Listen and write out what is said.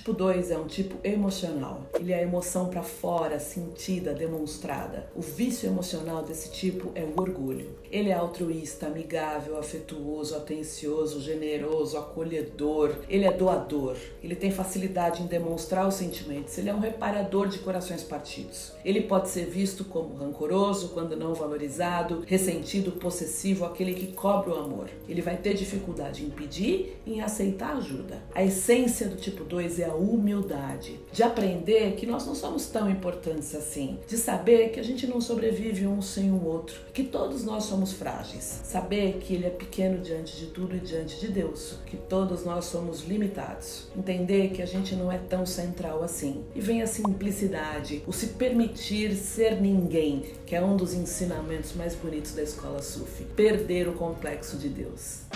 Tipo 2 é um tipo emocional. Ele é a emoção para fora, sentida, demonstrada. O vício emocional desse tipo é o orgulho. Ele é altruísta, amigável, afetuoso, atencioso, generoso, acolhedor. Ele é doador. Ele tem facilidade em demonstrar os sentimentos. Ele é um reparador de corações partidos. Ele pode ser visto como rancoroso quando não valorizado, ressentido, possessivo, aquele que cobra o amor. Ele vai ter dificuldade em pedir e em aceitar ajuda. A essência do tipo 2 é a humildade, de aprender que nós não somos tão importantes assim, de saber que a gente não sobrevive um sem o outro, que todos nós somos frágeis, saber que ele é pequeno diante de tudo e diante de Deus, que todos nós somos limitados, entender que a gente não é tão central assim. E vem a simplicidade, o se permitir ser ninguém, que é um dos ensinamentos mais bonitos da escola Sufi, perder o complexo de Deus.